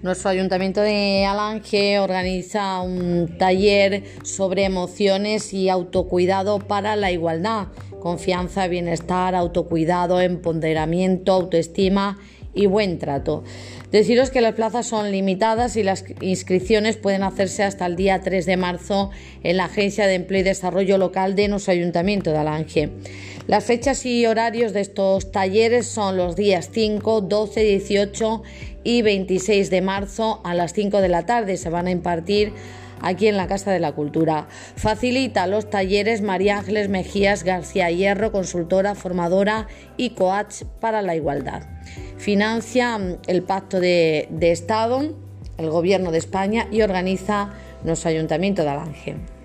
Nuestro ayuntamiento de Alange organiza un taller sobre emociones y autocuidado para la igualdad, confianza, bienestar, autocuidado, empoderamiento, autoestima y buen trato. Deciros que las plazas son limitadas y las inscripciones pueden hacerse hasta el día 3 de marzo en la Agencia de Empleo y Desarrollo Local de nuestro Ayuntamiento de Alange. Las fechas y horarios de estos talleres son los días 5, 12, 18 y 26 de marzo a las 5 de la tarde. Se van a impartir aquí en la Casa de la Cultura. Facilita los talleres María Ángeles Mejías García Hierro, consultora, formadora y coach para la igualdad. Financia mm, el Pacto de, Estado, el Gobierno de España y organiza nuestro Ayuntamiento de Alange.